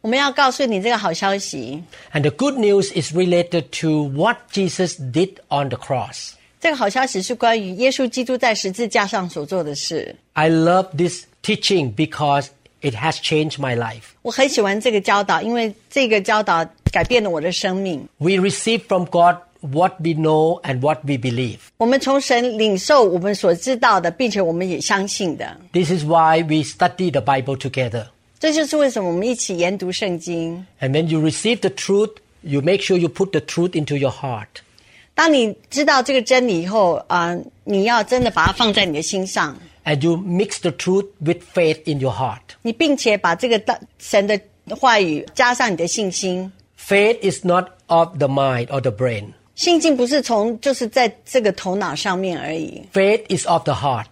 我们要告诉你这个好消息。 And the good news is related to what Jesus did on the cross. 这个好消息是关于耶稣基督在十字架上所做的事。 I love this teaching because it has changed my life. 我很喜欢这个教导，因为这个教导改变了我的生命。 We receive from God what we know and what we believe. 我们从神领受我们所知道的，并且我们也相信的。 This is why we study the Bible together. 这就是为什么我们一起研读圣经。 And when you receive the truth, you make sure you put the truth into your heart. 当你知道这个真理以后，啊、你要真的把它放在你的心上， And you mix the truth with faith in your heart. 你并且把这个大神的话语加上你的信心。 Faith is not of the mind or the brain. 信心不是从就是在这个头脑上面而已， Faith is of the heart.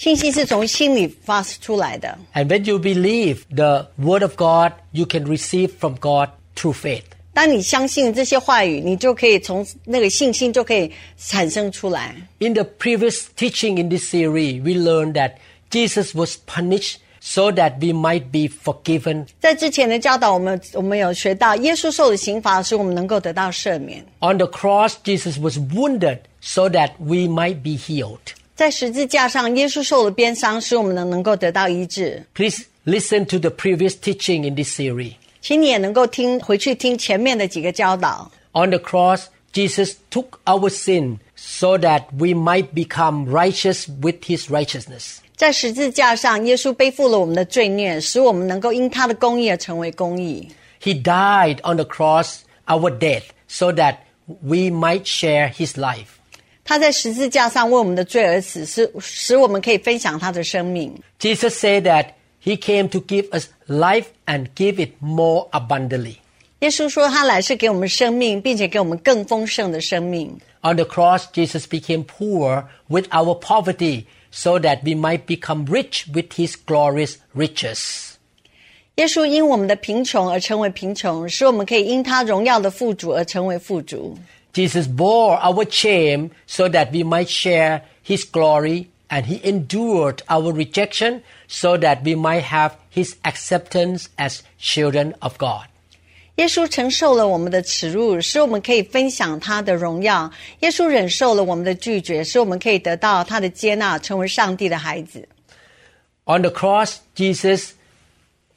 信心是从心里发出来的。 And when you believe the word of God, you can receive from God through faith. 当你相信这些话语，你就可以从那个信心就可以产生出来。 In the previous teaching in this series, we learned that Jesus was punished so that we might be forgiven. 在之前的教导，我们我们有学到，耶稣受的刑罚使我们能够得到赦免。 On the cross, Jesus was wounded so that we might be healed. 在十字架上，耶稣受了鞭伤，使我们能能够得到医治。 Please listen to the previous teaching in this series. 请你也能够听回去听前面的几个教导。 On the cross, Jesus took our sin so that we might become righteous with his righteousness. 在十字架上，耶稣背负了我们的罪孽，使我们能够因他的公义而成为公义。 He died on the cross, our death, so that we might share his life. 他在十字架上为我们的罪而死，使使我们可以分享他的生命。 Jesus said that he came to give us life and give it more abundantly. 耶稣说，他来是给我们生命，并且给我们更丰盛的生命。 On the cross, Jesus became poor with our poverty so that we might become rich with his glorious riches. 耶稣因我们的贫穷而成为贫穷，使我们可以因他荣耀的富足而成为富足。 Jesus bore our shame so that we might share his glory, and he endured our rejection so that we might have his acceptance as children of God. 耶稣承受了我们的耻辱，使我们可以分享他的荣耀；耶稣忍受了我们的拒绝，使我们可以得到他的接纳，成为上帝的孩子。 On the cross, Jesus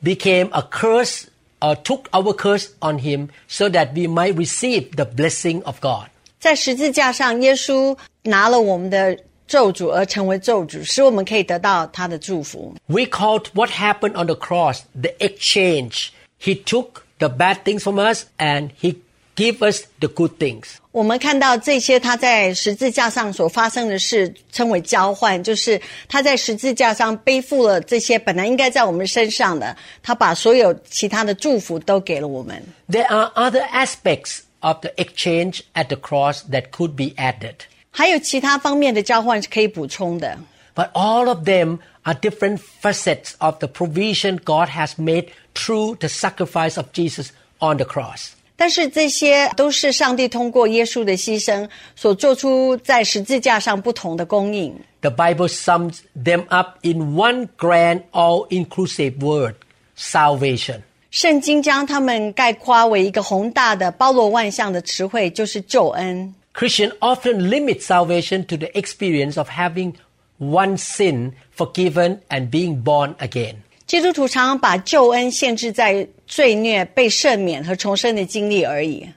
became a curse or took our curse on him so that we might receive the blessing of God. 在十字架上，耶稣拿了我们的咒诅而成为咒诅，使我们可以得到他的祝福。 We called what happened on the cross the exchange. He took the bad things from us and he gave us the good things. 我们看到这些他在十字架上所发生的事，称为交换，就是他在十字架上背负了这些本来应该在我们身上的，他把所有其他的祝福都给了我们。 There are other aspects of the exchange at the cross that could be added. 还有其他方面的交换是可以补充的， But all of them are different facets of the provision God has made through the sacrifice of Jesus on the cross. 但是这些都是上帝通过耶稣的牺牲所做出在十字架上不同的供应。 The Bible sums them up in one grand, all inclusive word salvation. 圣经将它们概括为一个宏大的、包罗万象的词汇，就是救恩。 Christians often limit salvation to the experience of having one sin forgiven and being born again. 基督徒常常把救恩限制在罪孽被赦免和重生的经历而已。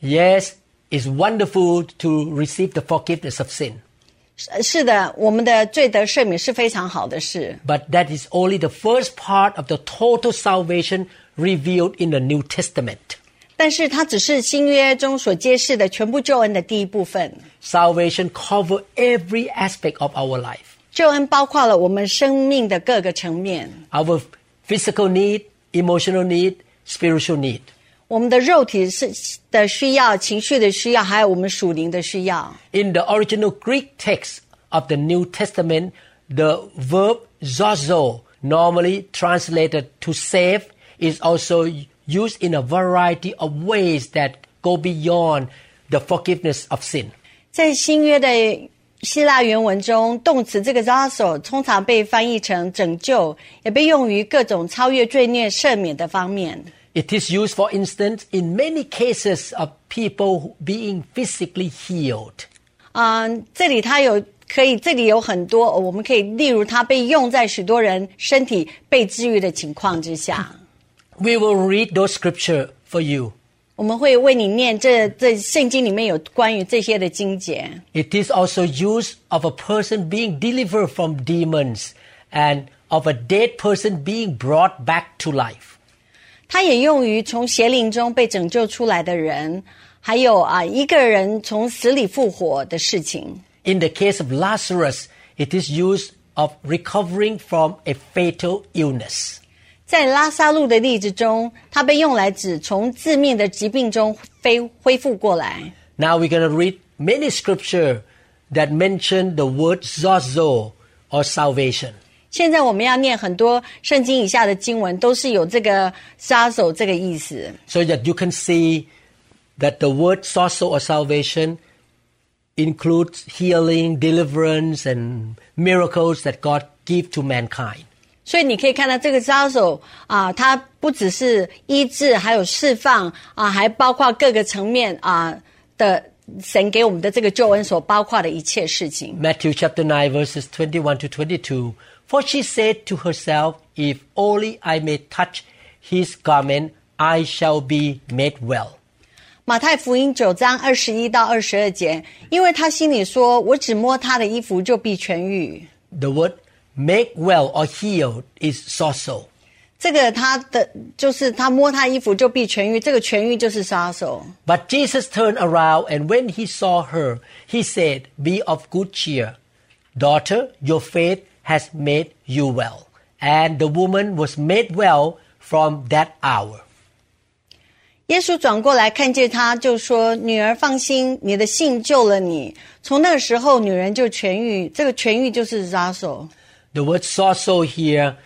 Yes, it's wonderful to receive the forgiveness of sin, 是是的，我们的罪得赦免是非常好的事， but that is only the first part of the total salvation revealed in the New Testament. 但是它只是新约中所揭示的全部救恩的第一部分。 Salvation covers every aspect of our life. 救恩包括了我们生命的各个层面， Our physical need, emotional need, spiritual need. 我们的肉体是的需要、情绪的需要，还有我们属灵的需要。 In the original Greek text of the New Testament, the verb zozo, normally translated to save, is also used in a variety of ways that go beyond the forgiveness of sin. 在新约的 希腊原文中，动词这个 zaso 通常被翻译成拯救，也被用于各种超越罪孽、赦免的方面。 It is used, for instance, in many cases of people being physically healed. 嗯，这里它有可以，这里有很多，我们可以例如它被用在许多人身体被治愈的情况之下。 We will read those scripture for you. 我们会为你念这这圣经里面有关于这些的经节。 It is also used of a person being delivered from demons and of a dead person being brought back to life. 它也用于从邪灵中被拯救出来的人，还有啊一个人从死里复活的事情。 In the case of Lazarus, it is used of recovering from a fatal illness. 在拉萨路的例子中，它被用来指从致命的疾病中恢恢复过来。 Now we're going to read many scripture that mention the word zozo or salvation. 现在我们要念很多圣经以下的经文，都是有这个杀手这个意思， so that you can see that the word sozo or salvation includes healing, deliverance, and miracles that God give to mankind. 所以你可以看到这个杀手啊，它不只是医治，还有释放啊，还包括各个层面啊的神给我们的这个救恩所包括的一切事情。 Matthew chapter 9 verses 21 to 22. For she said to herself, If only I may touch his garment, I shall be made well. 马太福音九章二十一到二十二节，因为他心里说：“我只摸他的衣服，就必痊愈。 The word make well or healed is sozo. ”这个他的就是他摸他衣服就必痊愈，这个痊愈就是杀手。 But Jesus turned around and when he saw her, he said, Be of good cheer. Daughter, your faith has made you well. And the woman was made well from that hour. 耶稣转过来看见他，就说：“女儿放心，你的信救了你。”从那个时候，女人就痊愈。这个痊愈就是杀手。 The word sozo here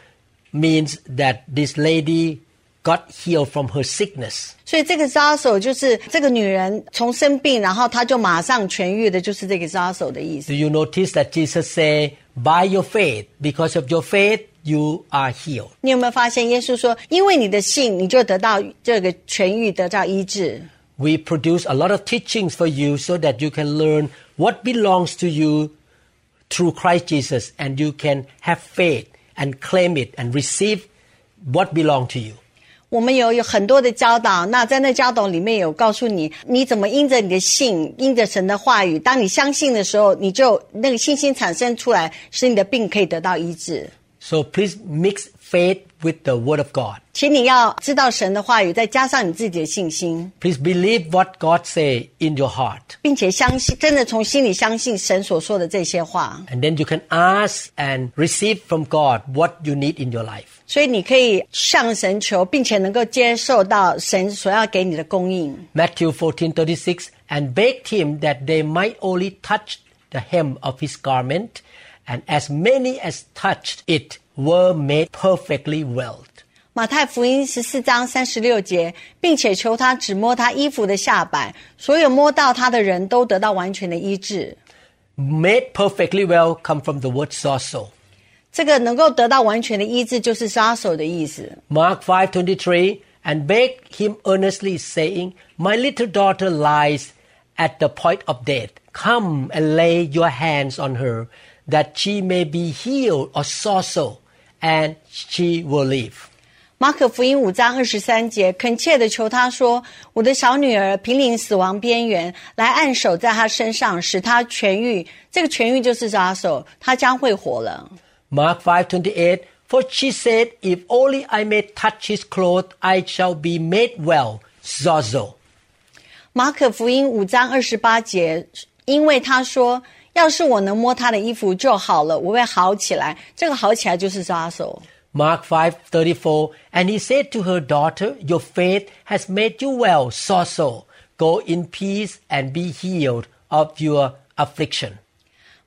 means that this lady got healed from her sickness. 所以这个杀手就是这个女人从生病，然后她就马上痊愈的，就是这个杀手的意思 Do。you notice that Jesus say, by your faith, because of your faith, you are healed. 你有没有发现，耶稣说：“因为你的信，你就得到这个痊愈，得到医治。 We produce a lot of teachings for you so that you can learn what belongs to you through Christ Jesus and you can have faith and claim it and receive what belongs to you. ”我们有有很多的教导，那在那教导里面有告诉你，你怎么因着你的信，因着神的话语，当你相信的时候，你就那个信心产生出来，使你的病可以得到医治。 So please mix faith with the Word of God. 请你要知道神的话语，再加上你自己的信心， Please believe what God say in your heart. 并且相信，真的从心里相信神所说的这些话。 And then you can ask and receive from God what you need in your life. 所以你可以向神求，并且能够接受到神所要给你的供应。 Matthew 14:36 and begged him that they might only touch the hem of his garment and as many as touched it were made perfectly well. 马太福音十四章三十六节，并且求他只摸他衣服的下摆，所有摸到他的人都得到完全的医治。 Made perfectly well come from the word sozo. 这个能够得到完全的医治，就是杀手的意思。 Mark 5:23 and begged him earnestly saying, "My little daughter lies at the point of death. Come and lay your hands on her that she may be healed or sozo and she will live." 马可福音五章二十三节，恳切的求他说：“我的小女儿濒临死亡边缘，来按手在她身上，使她痊愈。这个痊愈就是杀手，她将会活了。 Mark 5:28 For she said, If only I may touch his cloth, I shall be made well. Zozo. 马可福音五章二十八节，因为他说：“ 要是我能摸他的衣服就好了，我会好起来。这个好起来就是抓手。Mark 5:34 and he said to her daughter, your faith has made you well, sozo. Go in peace and be healed of your affliction.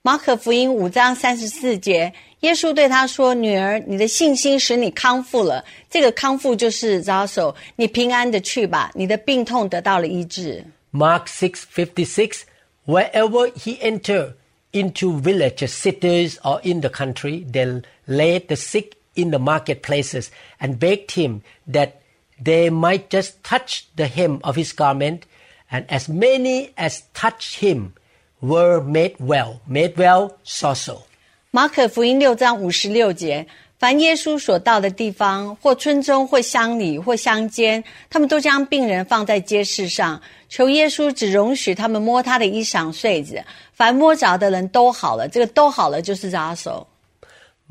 马可福音五章三十四节，耶稣对他说：“女儿，你的信心使你康复了。这个康复就是扎手，你平安的去吧，你的病痛得到了医治。”Mark 6:56 Wherever he entered into villages, cities, or in the country, they laid the sick in the marketplaces and begged him that they might just touch the hem of his garment, and as many as touched him were made well. Made well, sozo. 马可福音六章五十六节，凡耶稣所到的地方，或村中，或乡里，或乡间，他们都将病人放在街市上，求耶稣只容许他们摸他的衣裳穗子，凡摸着的人都好了。这个都好了就是扎手。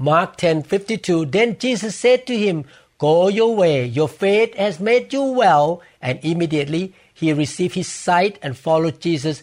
Mark 10:52 Then Jesus said to him, Go your way, your faith has made you well. And immediately he received his sight and followed Jesus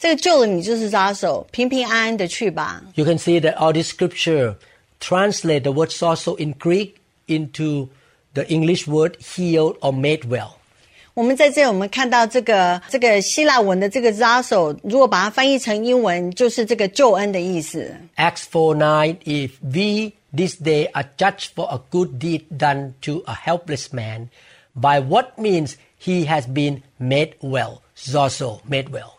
这个救了你就是扎手，平平安安的去吧。 You can see that all this scripture translate the word so so in Greek into the English word healed or made well. ”我们在这里，我们看到这个这个希腊文的这个扎手，如果把它翻译成英文，就是这个救恩的意思。 Acts 4 9 If we this day are judged for a good deed done to a helpless man, by what means he has been made well, Zoso made well.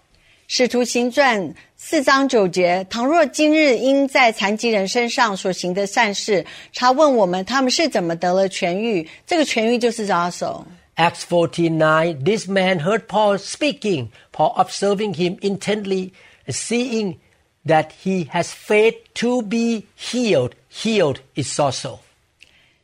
使徒行传四章九节：倘若今日因在残疾人身上所行的善事，查问我们他们是怎么得了痊愈，这个痊愈就是扎手。Acts 14 9 This man heard Paul speaking, Paul observing him intently, seeing that he has faith to be healed. Healed is Zoso.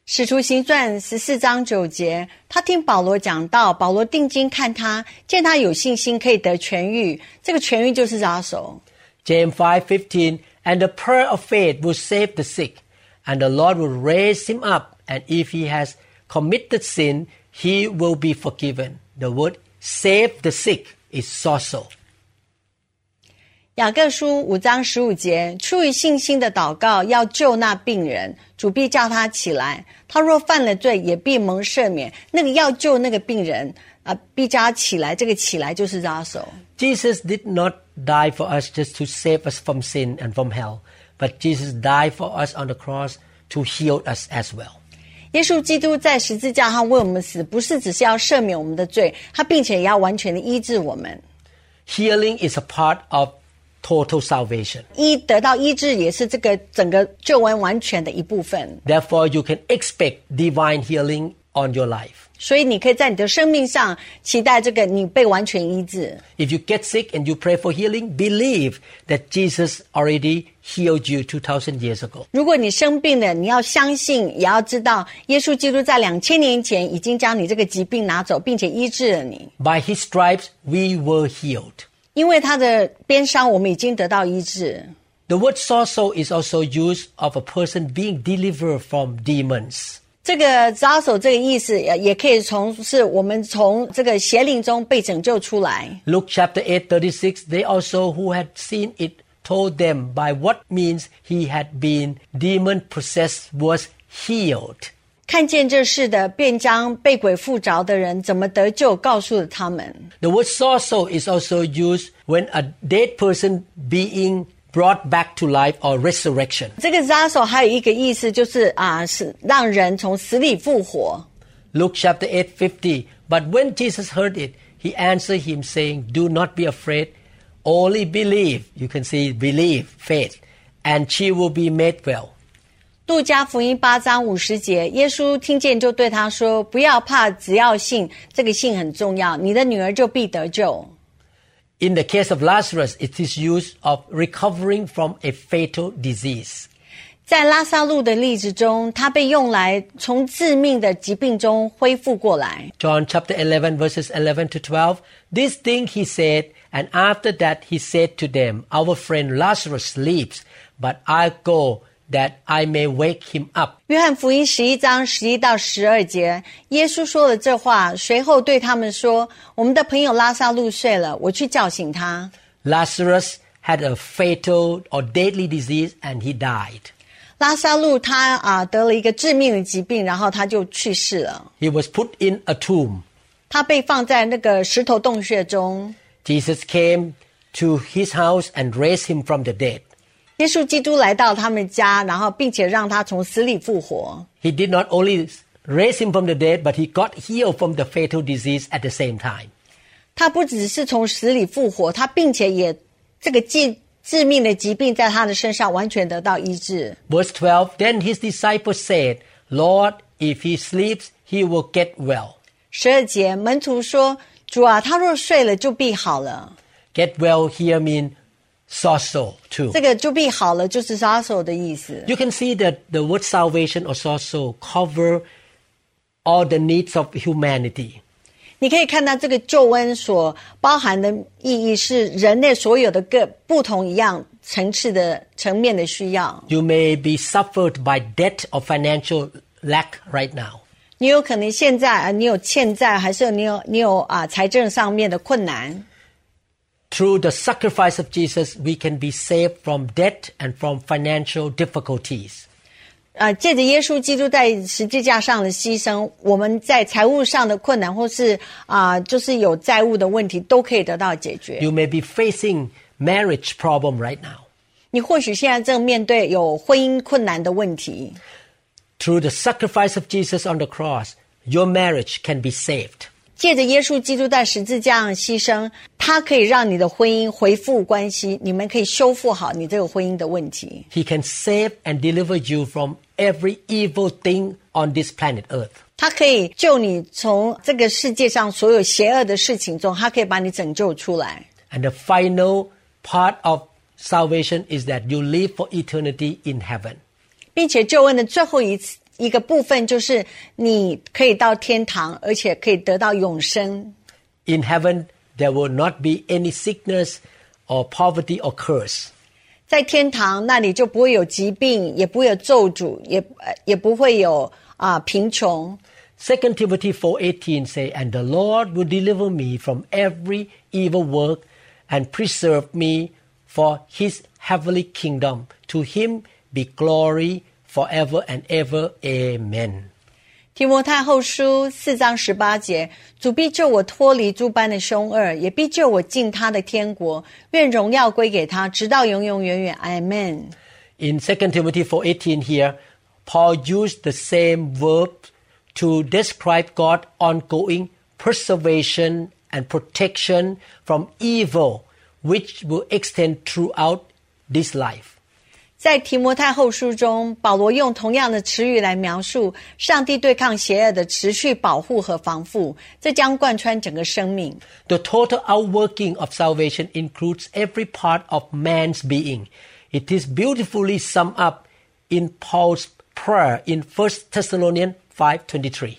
使徒行传十四章九节，他听保罗讲道，保罗定睛看他，见他有信心可以得痊愈，这个痊愈就是扎手。 James 5:15 and the prayer of faith will save the sick and the Lord will raise him up and if he has committed sin he will be forgiven. The word save the sick is sozo. 雅各书五章十五节，出于信心的祷告要救那病人，主必叫他起来。他若犯了罪，也必蒙赦免。那个要救那个病人啊，必叫他起来。这个起来就是扎手。 Jesus did not die for us just to save us from sin and from hell, but Jesus died for us on the cross to heal us as well. 耶稣基督在十字架上为我们死，不是只是要赦免我们的罪，他并且也要完全的医治我们。 Healing is a part of total salvation. 医得到医治也是这个整个救恩完全的一部分。 Therefore, you can expect divine healing on your life. 所以你可以在你的生命上期待这个你被完全医治。 If you get sick and you pray for healing, believe that Jesus already healed you 2,000 years ago. 如果你生病了，你要相信，也要知道，耶稣基督在两千年前已经将你这个疾病拿走，并且医治了你。 By his stripes, we were healed. 因为他的鞭伤，我们已经得到医治。 The word sozo is also used of a person being delivered from demons. 这个扎手这个意思，也也可以从是我们从这个邪灵中被拯救出来。 Luke chapter 8, 36, they also who had seen it told them by what means he had been demon possessed was healed. 看见这事的，便将被鬼附着的人怎么得救，告诉了他们。 The word sozo is also used when a dead person being brought back to life or resurrection. 这个扎手还有一个意思，就是啊，是让人从死里复活。 Luke chapter 8, 50. But when Jesus heard it, he answered him, saying, Do not be afraid, only believe. You can see believe, faith, and she will be made well. 路加福音八章五十节，耶稣听见就对他说：“不要怕，只要信，这个信很重要，你的女儿就必得救。 In the case of Lazarus, it is used of recovering from a fatal disease. ” 在拉萨路的例子中，他被用来从致命的疾病中恢复过来。 John chapter 11 verses 11 to 12. This thing he said, and after that he said to them, Our friend Lazarus sleeps, but I go that I may wake him up. 约翰福音十一章十一到十二节，耶稣说了这话，随后对他们说：“我们的朋友拉萨路睡了，我去叫醒他。 Lazarus had a fatal or deadly disease and he died. 拉萨路他啊得了一个致命的疾病，然后他就去世了。 He was put in a tomb. 他被放在那个石头洞穴中。 Jesus came to his house and raised him from the dead. 耶稣基督来到他们家，然后并且让他从死里复活。 He did not only raise him from the dead, but he got healed from the fatal disease at the same time. 他不只是从死里复活，他并且也这个致致命的疾病在他的身上完全得到医治。 Verse 12 Then his disciples said, Lord, if he sleeps, he will get well. 十二节，门徒说：“主啊，他若睡了，就必好了。 Get well here mean sozo too. 这个就必好了，就是杀手的意思。 You can see that the word salvation or sozo cover all the needs of humanity. 你可以看到这个救恩所包含的意义是人类所有的各不同一样层次的层面的需要。 You may be suffered by debt or financial lack right now. 你有可能现在啊，你有欠债，还是你有你有啊财政上面的困难。 Through the sacrifice of Jesus, we can be saved from debt and from financial difficulties. 啊，借着耶稣基督在十字架上的牺牲，我们在财务上的困难，或是啊，就是有债务的问题，都可以得到解决。 You may be facing marriage problem right now. 你或许现在正面对有婚姻困难的问题， Through the sacrifice of Jesus on the cross, your marriage can be saved. 借着耶稣基督在十字架上牺牲，它可以让你的婚姻恢复关系，你们可以修复好你这个婚姻的问题。 He can save and deliver you from every evil thing on this planet Earth. 它可以救你从这个世界上所有邪恶的事情中，它可以把你拯救出来。 And the final part of salvation is that you live for eternity in heaven. 并且救恩的最后一次 一个部分就是你可以到天堂，而且可以得到永生。 In heaven, there will not be any sickness or poverty or curse. 在天堂那里就不会有疾病，也不会有咒诅，也呃也不会有啊、贫穷。 2 Timothy 4:18 say, "And the Lord will deliver me from every evil work and preserve me for his heavenly kingdom. To him be glory forever and ever. Amen." 提摩太后书四章十八节，主必救我脱离诸般的凶恶，也必救我进他的天国。愿荣耀归给他，直到永永远远。Amen。 In 2 Timothy 4:18 here, Paul used the same verb to describe God's ongoing preservation and protection from evil, which will extend throughout this life. 在提摩太后书中，保罗用同样的词语来描述上帝对抗邪恶的持续保护和防护，这将贯穿整个生命。 The total outworking of salvation includes every part of man's being. It is beautifully summed up in Paul's prayer in 1 Thessalonians 5:23.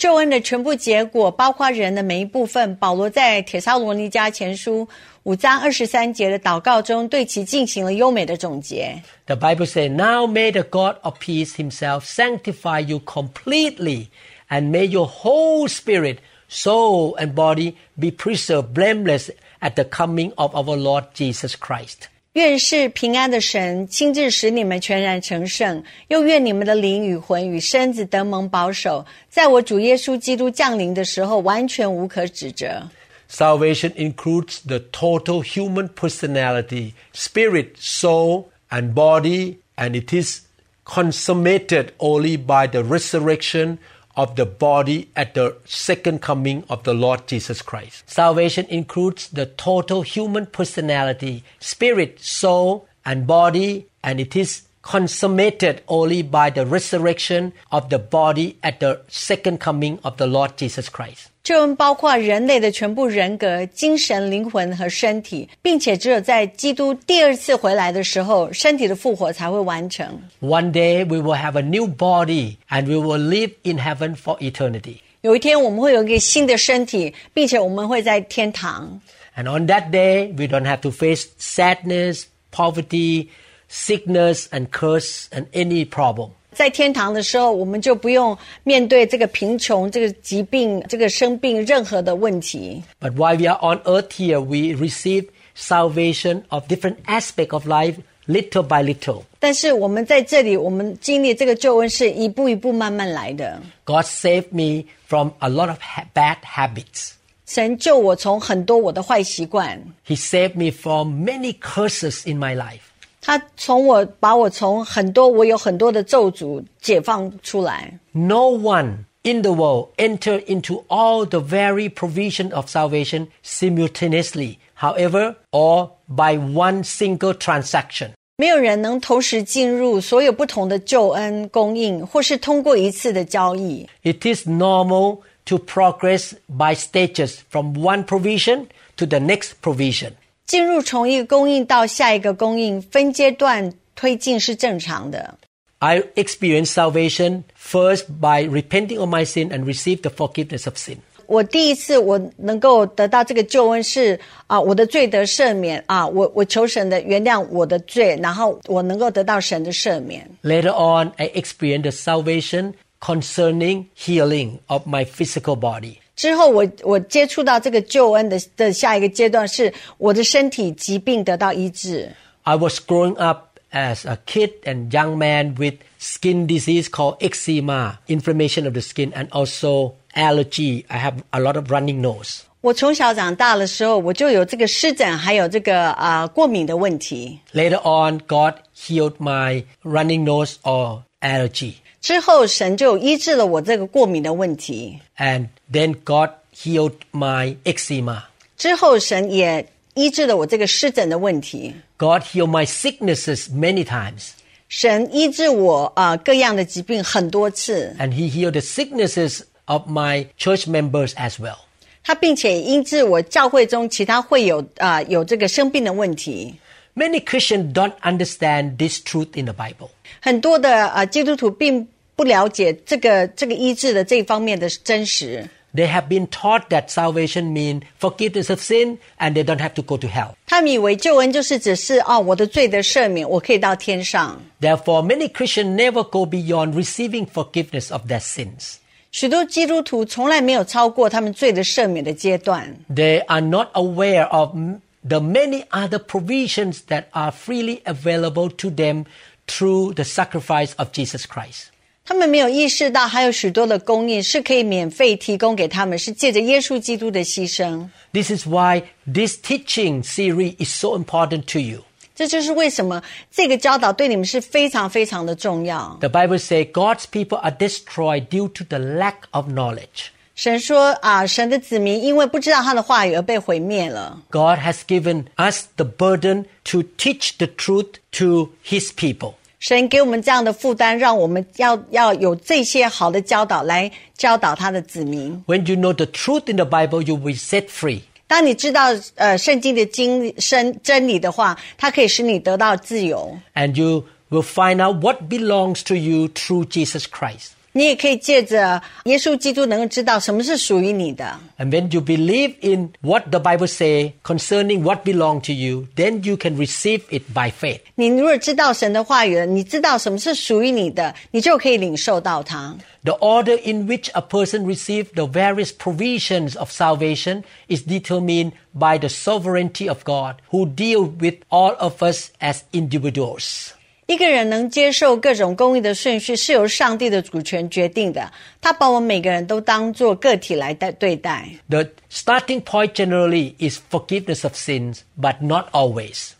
救恩的全部结果，包括人的每一部分。保罗在铁沙罗尼迦前书五章二十三节的祷告中，对其进行了优美的总结。 The Bible says, Now may the God of peace himself sanctify you completely, and may your whole spirit, soul, and body be preserved blameless at the coming of our Lord Jesus Christ. 愿是平安的神亲自使你们全然成圣，又愿你们的灵与魂与身子得蒙保守，在我主耶稣基督降临的时候，完全无可指责。 Salvation includes the total human personality, spirit, soul, and body, and it is consummated only by the resurrection of the body at the second coming of the Lord Jesus Christ. Salvation includes the total human personality, spirit, soul, and body, and it is consummated only by the resurrection of the body at the second coming of the Lord Jesus Christ. 救恩包括人类的全部人格、精神、灵魂和身体，并且只有在基督第二次回来的时候，身体的复活才会完成。 One day we will have a new body and we will live in heaven for eternity. 有一天我们会有一个新的身体，并且我们会在天堂。 And on that day, we don't have to face sadness, poverty, sickness, and curse, and any problem. 在天堂的时候，我们就不用面对这个贫穷、这个疾病、这个生病任何的问题。 But while we are on earth here, we receive salvation of different aspect of life, little by little. 但是我们在这里，我们经历这个救恩是一步一步慢慢来的。 God saved me from a lot of ha- bad habits. 神救我从很多我的坏习惯， He saved me from many curses in my life. 他从我把我从很多我有很多的咒诅解放出来。 No one in the world entered into all the very provision of salvation simultaneously, however, or by one single transaction. 没有人能同时进入所有不同的救恩供应，或是通过一次的交易。 It is normal to progress by stages from one provision to the next provision. 进入从一个供应到下一个供应，分阶段推进是正常的。I experienced salvation first by repenting of my sin and received the forgiveness of sin. 我第一次我能够得到这个救恩是啊，我的罪得赦免啊，我我求神的原谅我的罪，然后我能够得到神的赦免。Later on, I experienced the salvation concerning healing of my physical body. 之后我我接触到这个救恩的的下一个阶段是我的身体疾病得到医治。 I was growing up as a kid and young man with skin disease called eczema, inflammation of the skin, and also allergy. I have a lot of running nose. 我从小长大的时候，我就有这个湿疹，还有这个啊、过敏的问题。 Later on, God healed my running nose or allergy. 之后，神就医治了我这个过敏的问题。And then God healed my eczema. 之后，神也医治了我这个湿疹的问题。God healed my sicknesses many times. 神医治我啊、各样的疾病很多次，And He healed the sicknesses of my church members as well. 他并且医治我教会中其他会有啊、有这个生病的问题。Many Christians don't understand this truth in the Bible. 很多的啊、基督徒并不了解这个这个医治的这一方面的真实。 They have been taught that salvation means forgiveness of sin and they don't have to go to hell. 他们以为救恩就是只是哦，我的罪得赦免，我可以到天上。 Therefore, many Christians never go beyond receiving forgiveness of their sins. 许多基督徒从来没有超过他们罪的赦免的阶段， They are not aware of m- the many other provisions that are freely available to them through the sacrifice of Jesus Christ. 他们没有意识到还有许多的供应是可以免费提供给他们，是借着耶稣基督的牺牲。 This is why this teaching series is so important to you. 这就是为什么这个教导对你们是非常非常的重要。 The Bible says God's people are destroyed due to the lack of knowledge. 神说啊，神的子民因为不知道他的话语而被毁灭了。 God has given us the burden to teach the truth to His people. 神给我们这样的负担，让我们要要有这些好的教导来教导他的子民。 When you know the truth in the Bible, you will be set free. 当你知道呃圣经的经真真理的话，它可以使你得到自由。 And you will find out what belongs to you through Jesus Christ. 你也可以借着耶稣基督能够知道什么是属于你的。 And when you believe in what the Bible say concerning what belong to you, then you can receive it by faith. 你如果知道神的话语了，你知道什么是属于你的，你就可以领受到它。 The order in which a person receives the various provisions of salvation is determined by the sovereignty of God, who deal with all of us as individuals. 一个人能接受各种公义的顺序，是由上帝的主权决定的。他把我们每个人都当作个体来待对待。 The starting point generally is forgiveness of sins, but not always.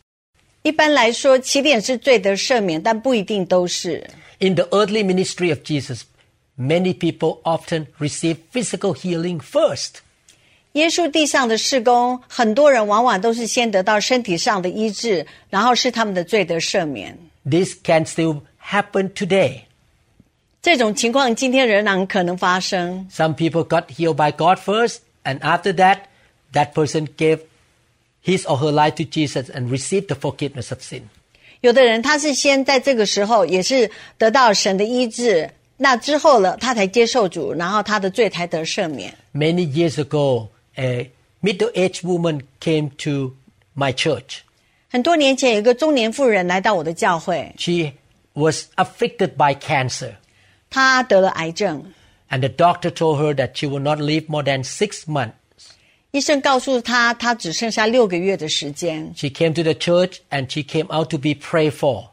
一般来说，起点是罪得赦免，但不一定都是。 In the earthly ministry of Jesus, many people often receive physical healing first. 耶稣地上的事工，很多人往往都是先得到身体上的医治，然后是他们的罪得赦免。 This can still happen today. 这种情况今天仍然可能发生。 Some people got healed by God first, and after that, that person gave his or her life to Jesus and received the forgiveness of sin. 有的人他是先在这个时候也是得到神的医治，那之后了他才接受主，然后他的罪才得赦免。 Many years ago, a middle-aged woman came to my church. 很多年前，有一个中年妇人来到我的教会， She was afflicted by cancer, 她得了癌症， and the doctor told her that she will not live more than six months. 医生告诉她，她只剩下六个月的时间。 She came to the church and she came out to be prayed for.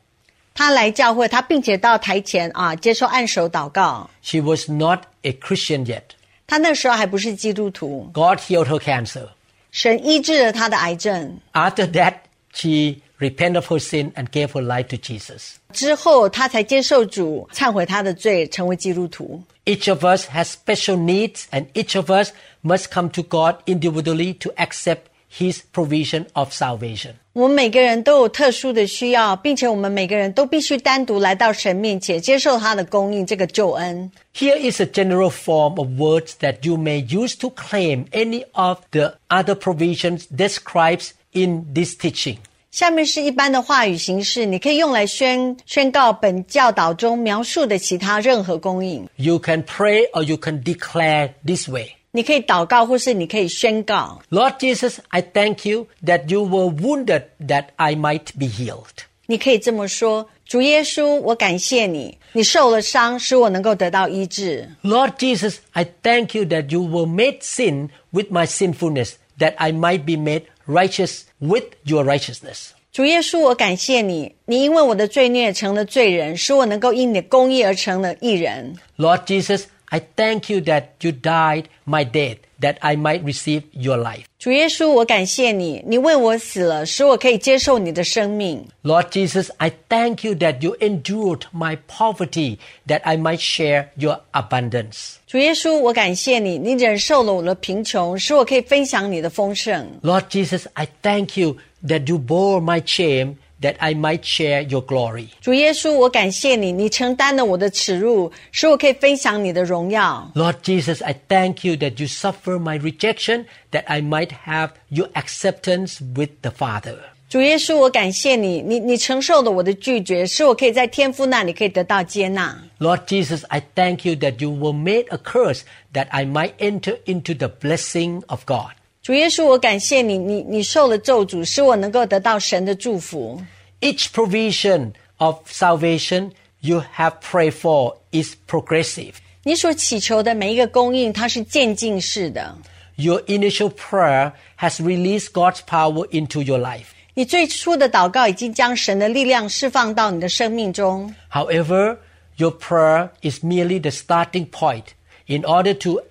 她来教会，她并且到台前啊接受按手祷告。 She was not a Christian yet. 她那时候还不是基督徒， God healed her cancer. 神医治了她的癌症。 After that, she repented of her sin and gave her life to Jesus. 之后，她才接受主，忏悔她的罪，成为基督徒。 Each of us has special needs, and each of us must come to God individually to accept His provision of salvation. 我们每个人都有特殊的需要，并且我们每个人都必须单独来到神面前，接受他的供应，这个救恩。 Here is a general form of words that you may use to claim any of the other provisions described in this teaching. 下面是一般的话语形式，你可以用来宣宣告本教导中描述的其他任何供应。 You can pray or you can declare this way. 你可以祷告，或是你可以宣告。 Lord Jesus, I thank you that you were wounded that I might be healed. 你可以这么说：主耶稣，我感谢你，你受了伤，使我能够得到医治。 Lord Jesus, I thank you that you were made sin with my sinfulness, that I might be made righteous with your righteousness. 主耶稣，我感谢你，你因为我的罪孽成了罪人，使我能够因你的公义而成了义人。 Lord Jesus, I thank you that you died my death, that I might receive your life. 主耶稣，我感谢你，你为我死了，使我可以接受你的生命。 Lord Jesus, I thank you that you endured my poverty, that I might share your abundance. 主耶稣，我感谢你，你忍受了我的贫穷，使我可以分享你的丰盛。 Lord Jesus, I thank you that you bore my shame, that I might share your glory. 主耶稣，我感谢你，你承担了我的耻辱，使我可以分享你的荣耀。 Lord Jesus, I thank you that you suffer my rejection, that I might have your acceptance with the Father. 主耶稣，我感谢你，你你承受了我的拒绝，使我可以在天父那里可以得到接纳。 Lord Jesus, I thank you that you were made a curse, that I might enter into the blessing of God. 主耶稣，我感谢你，你你受了咒诅，使我能够得到神的祝福。 Each provision of salvation you have prayed for is progressive. 你所祈求的每一个供应，它是渐进式的。 Your initial prayer has released God's power into your life. 你最初的祷告已经将神的力量释放到你的生命中， However, your prayer is merely the starting point. In order to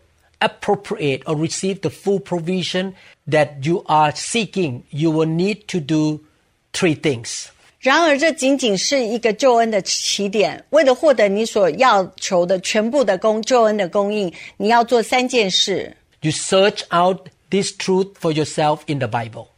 appropriate or receive the full provision that you are seeking, you will need to do three things. 然而这仅仅是一个救恩的起点。为了获得你所要求的全部的供救恩的供应，你要做三件事： You search out this truth for yourself in the Bible.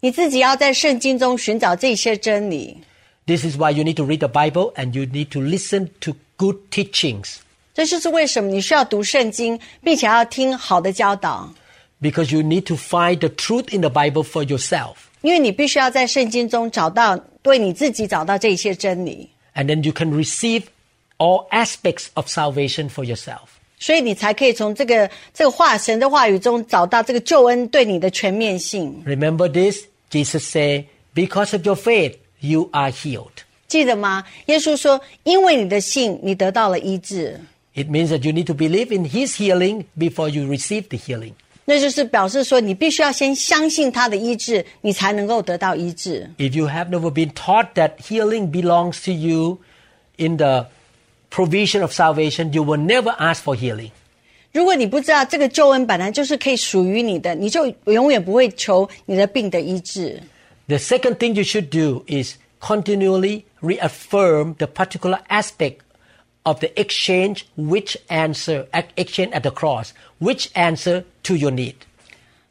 你自己要在圣经中寻找这些真理。 This is why you need to read the Bible and you need to listen to good teachings 这就是为什么你需要读圣经，并且要听好的教导， because you need to find the truth in the Bible for yourself. 因为你必须要在圣经中找到对你自己找到这些真理， And then you can receive all aspects of salvation for yourself. 所以你才可以从这个这个话神的话语中找到这个救恩对你的全面性。 Remember this? Jesus said, Because of your faith, you are healed. 记得吗？耶稣说：“因为你的信，你得到了医治。 It means that you need to believe in His healing before you receive the healing. ”那就是表示说，你必须要先相信他的医治，你才能够得到医治。 If you have never been taught that healing belongs to you in the provision of salvation, you will never ask for healing. 如果你不知道这个救恩本来就是可以属于你的，你就永远不会求你的病的医治。 The second thing you should do is continually reaffirm the particular aspect of the exchange which answer exchange at the cross, which answer to your need.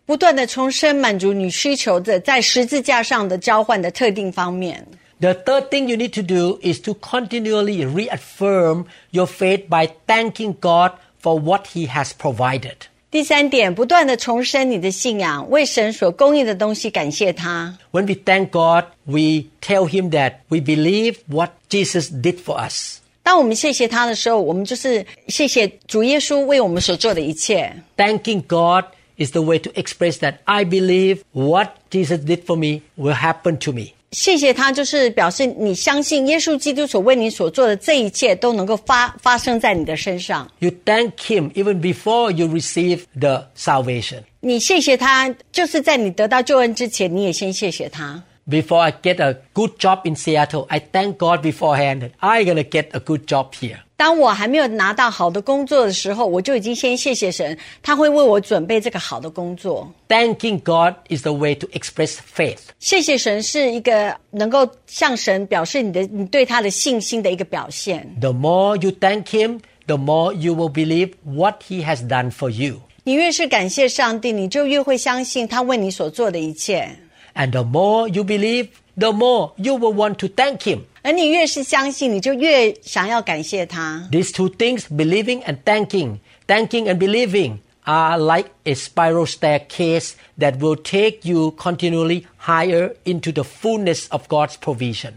不断的重申满足你需求的在十字架上的交换的特定方面。 The third thing you need to do is to continually reaffirm your faith by thanking God for what He has provided. 第三点，不断的重申你的信仰，为神所供应的东西感谢他。 When we thank God, we tell Him that we believe what Jesus did for us. 当我们谢谢他的时候，我们就是谢谢主耶稣为我们所做的一切。 Thanking God is the way to express that I believe what Jesus did for me will happen to me. 谢谢他，就是表示你相信耶稣基督所为你所做的这一切都能够发发生在你的身上。 You thank Him even before you receive the salvation. 你谢谢他，就是在你得到救恩之前，你也先谢谢他。 Before I get a good job in Seattle, I thank God beforehand that I'm going to get a good job here. 当我还没有拿到好的工作的时候，我就已经先谢谢神，他会为我准备这个好的工作。 Thanking God is the way to express faith. 谢谢神是一个能够向神表示你的你对他的信心的一个表现。 The more you thank Him, the more you will believe what He has done for you. 你越是感谢上帝，你就越会相信他为你所做的一切。 And the more you believe, the more you will want to thank Him. 而你越是相信，你就越想要感谢他。 These two things, believing and thanking, thanking and believing, are like a spiral staircase that will take you continually higher into the fullness of God's provision.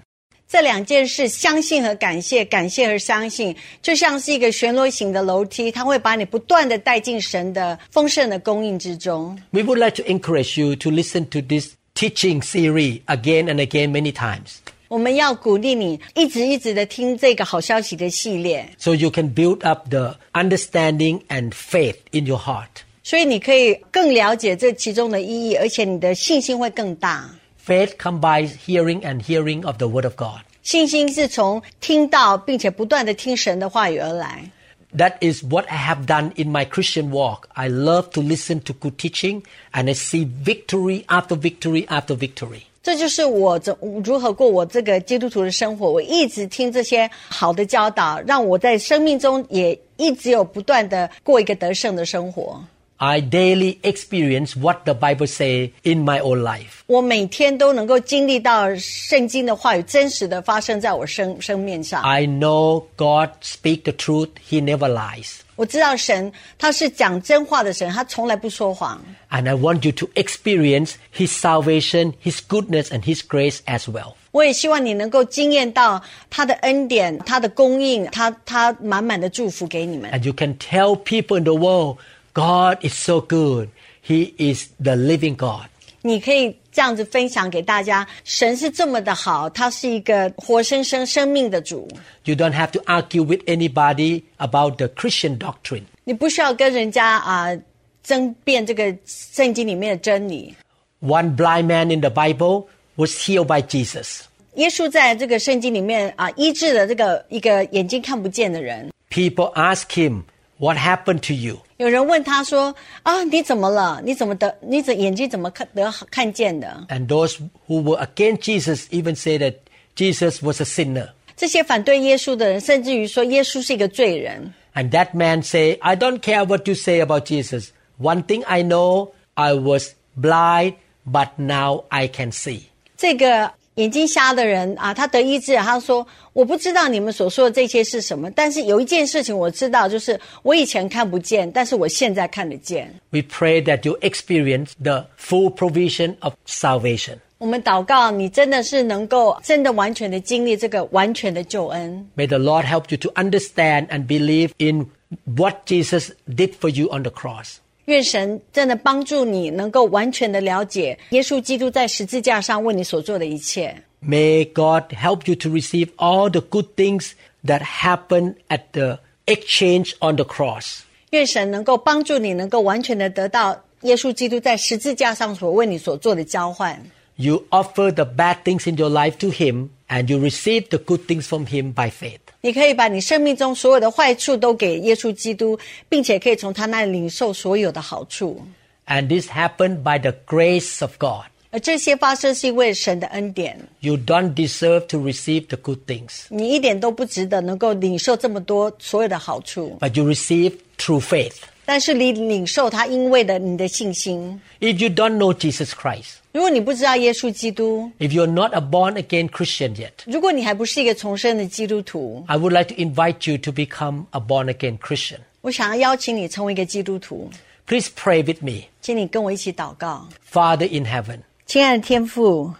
这两件事，相信和感谢，感谢和相信，就像是一个旋螺形的楼梯，它会把你不断的带进神的丰盛的供应之中。 We would like to encourage you to listen to this teaching series again and again many times 我们要鼓励你一直一直的听这个好消息的系列， so you can build up the understanding and faith in your heart. 所以你可以更了解这其中的意义，而且你的信心会更大。 Faith comes by hearing and hearing of the Word of God. 信心是从听到并且不断的听神的话语而来。 That is what I have done in my Christian walk. I love to listen to good teaching and I see victory after victory after victory. 这就是我怎如何过我这个基督徒的生活。我一直听这些好的教导，让我在生命中也一直有不断的过一个得胜的生活。 I daily experience what the Bible say in my own life. 我每天都能够经历到圣经的话语真实的发生在我生生命上。 I know God speak the truth. He never lies. 我知道神他是讲真话的神，他从来不说谎。 And I want you to experience His salvation, His goodness, and His grace as well. 我也希望你能够经验到他的恩典、他的供应、他他满满的祝福给你们。 And you can tell people in the world, God is so good. He is the living God. 你可以这样子分享给大家，神是这么的好，他是一个活生生生命的主。 You don't have to argue with anybody about the Christian doctrine. 你不需要跟人家啊、争辩这个圣经里面的真理。 One blind man in the Bible was healed by Jesus. 耶稣在这个圣经里面啊、医治了这个一个眼睛看不见的人。 People ask him, What happened to you? 有人问他说：“啊，你怎么了？你怎么得？你怎眼睛怎么看得看见的 And those who were against Jesus even say that Jesus was a sinner.？” 这些反对耶稣的人，甚至于说耶稣是一个罪人。 And that man say, I don't care what you say about Jesus. One thing I know, I was blind, but now I can see. 这个 眼睛瞎的人啊，他得医治，他说：“我不知道你们所说的这些是什么，但是有一件事情我知道，就是我以前看不见，但是我现在看得见。 We pray that you experience the full provision of salvation. 我们祷告，你真的是能够真的完全的经历这个完全的救恩。 May the Lord help you to understand and believe in what Jesus did for you on the cross. 愿神真的帮助你，能够完全的了解耶稣基督在十字架上为你所做的一切。 May God help you to receive all the good things that happen at the exchange on the cross. 愿神能够帮助你，能够完全的得到耶稣基督在十字架上所为你所做的交换。 You offer the bad things in your life to Him and you receive the good things from Him by faith. 你可以把你生命中所有的坏处都给耶稣基督，并且可以从他那里领受所有的好处。 And this happened by the grace of God. 而这些发生是因为神的恩典， You don't deserve to receive the good things, 你一点都不值得能够领受这么多所有的好处， but you receive through faith. 但是你领受他因为的你的信心。 If you don't know Jesus Christ, 如果你不知道耶稣基督， if you're not a born again Christian yet, 如果你还不是一个重生的基督徒， I would like to invite you to become a born again Christian. 我想要邀请你成为一个基督徒， Please pray with me. 请你跟我一起祷告。 Father in heaven, 亲爱的天父，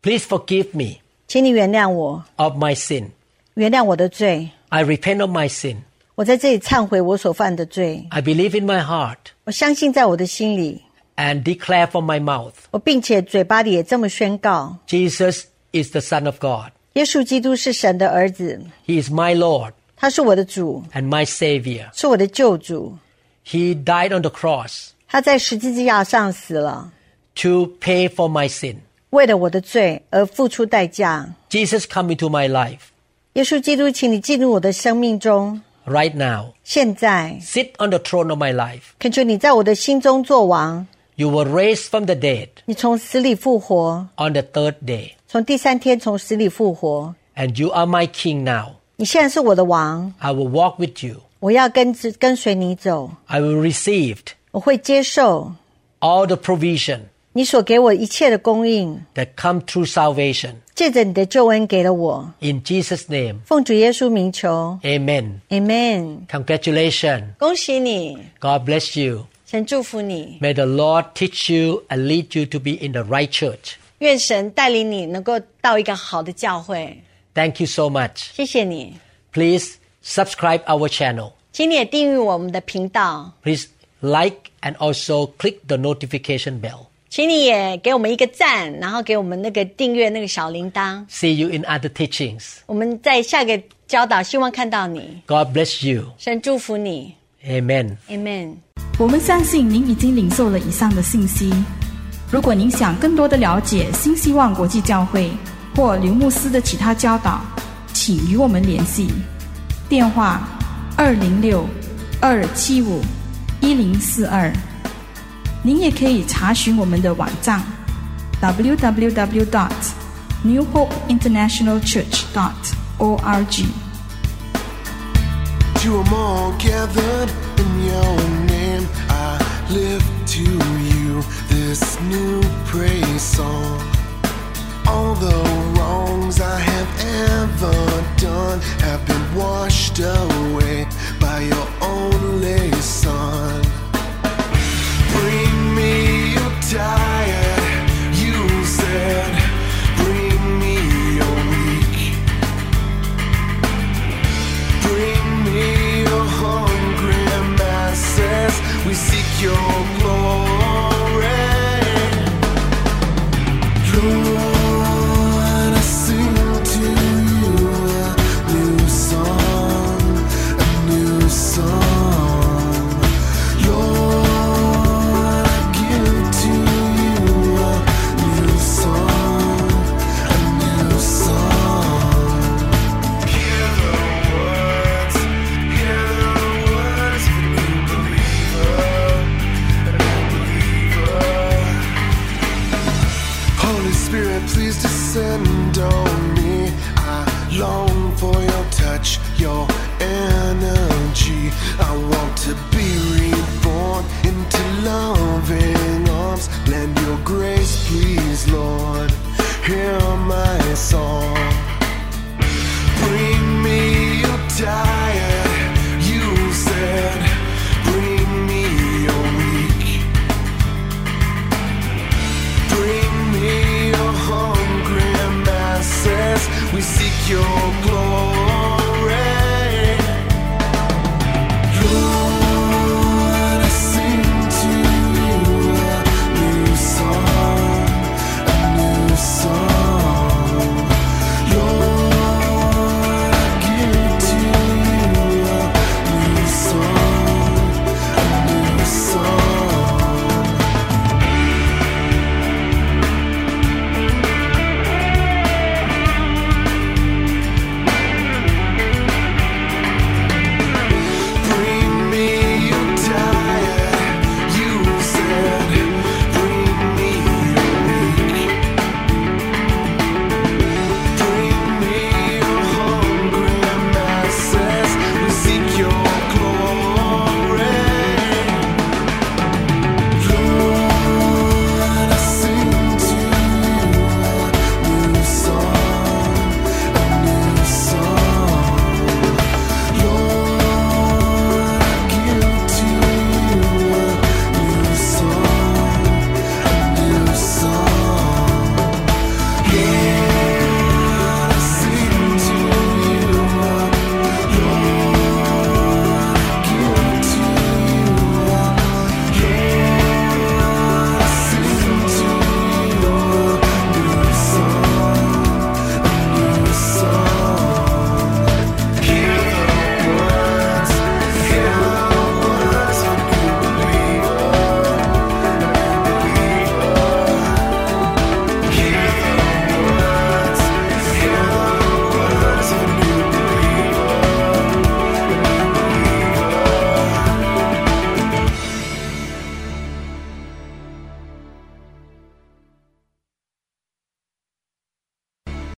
please forgive me 请你原谅我， of my sin. 原谅我的罪。 I repent of my sin. 我在这里忏悔我所犯的罪。 I believe in my heart 我相信在我的心里， and declare from my mouth 我并且嘴巴里也这么宣告： Jesus is the Son of God. 耶稣基督是神的儿子， He is my Lord 他是我的主， and my Savior. 是我的救主。 He died on the cross 他在十字架上死了， to pay for my sin. 为了我的罪而付出代价。 Jesus, come into my life 耶稣基督，请你进入我的生命中。 right now. 现在， Sit on the throne of my life. 恳求你在我的心中作王。 You were raised from the dead 你从死里复活， on the third day, 从第三天从死里复活。 and you are my King now. 你现在是我的王， I will walk with you. 我要跟着跟随你走， I will receive 我会接受 all the provision 你所给我一切的供应， that come through salvation. 借着你的救恩给了我。 In Jesus' name, 奉主耶稣名求 amen. ，Amen。 Congratulations. 恭喜你， God bless you. 神祝福你， May the Lord teach you and lead you to be in the right church. 愿神带领你能够到一个好的教会。 Thank you so much. 谢谢你， Please subscribe our channel. 请你也订阅我们的频道， Please like and also click the notification bell. 请你也给我们一个赞，然后给我们那个订阅那个小铃铛。 See you in other teachings. 我们在下个教导，希望看到你。 God bless you. 神祝福你 Amen. ，Amen。 我们相信您已经领受了以上的信息。如果您想更多的了解新希望国际教会或刘牧师的其他教导，请与我们联系。电话：二零六二七五一零四二。您也可以查询我们的网站 www.newhopeinternationalchurch.org。Dot lift to you this new praise song. All the wrongs I have ever done have been washed away by your only Son. Bring me your tired, your Spirit, please descend on me. I long for your touch, your energy. I want to be reborn into loving arms. Lend your grace, please, Lord. Hear my song. Bring me your time. your glory.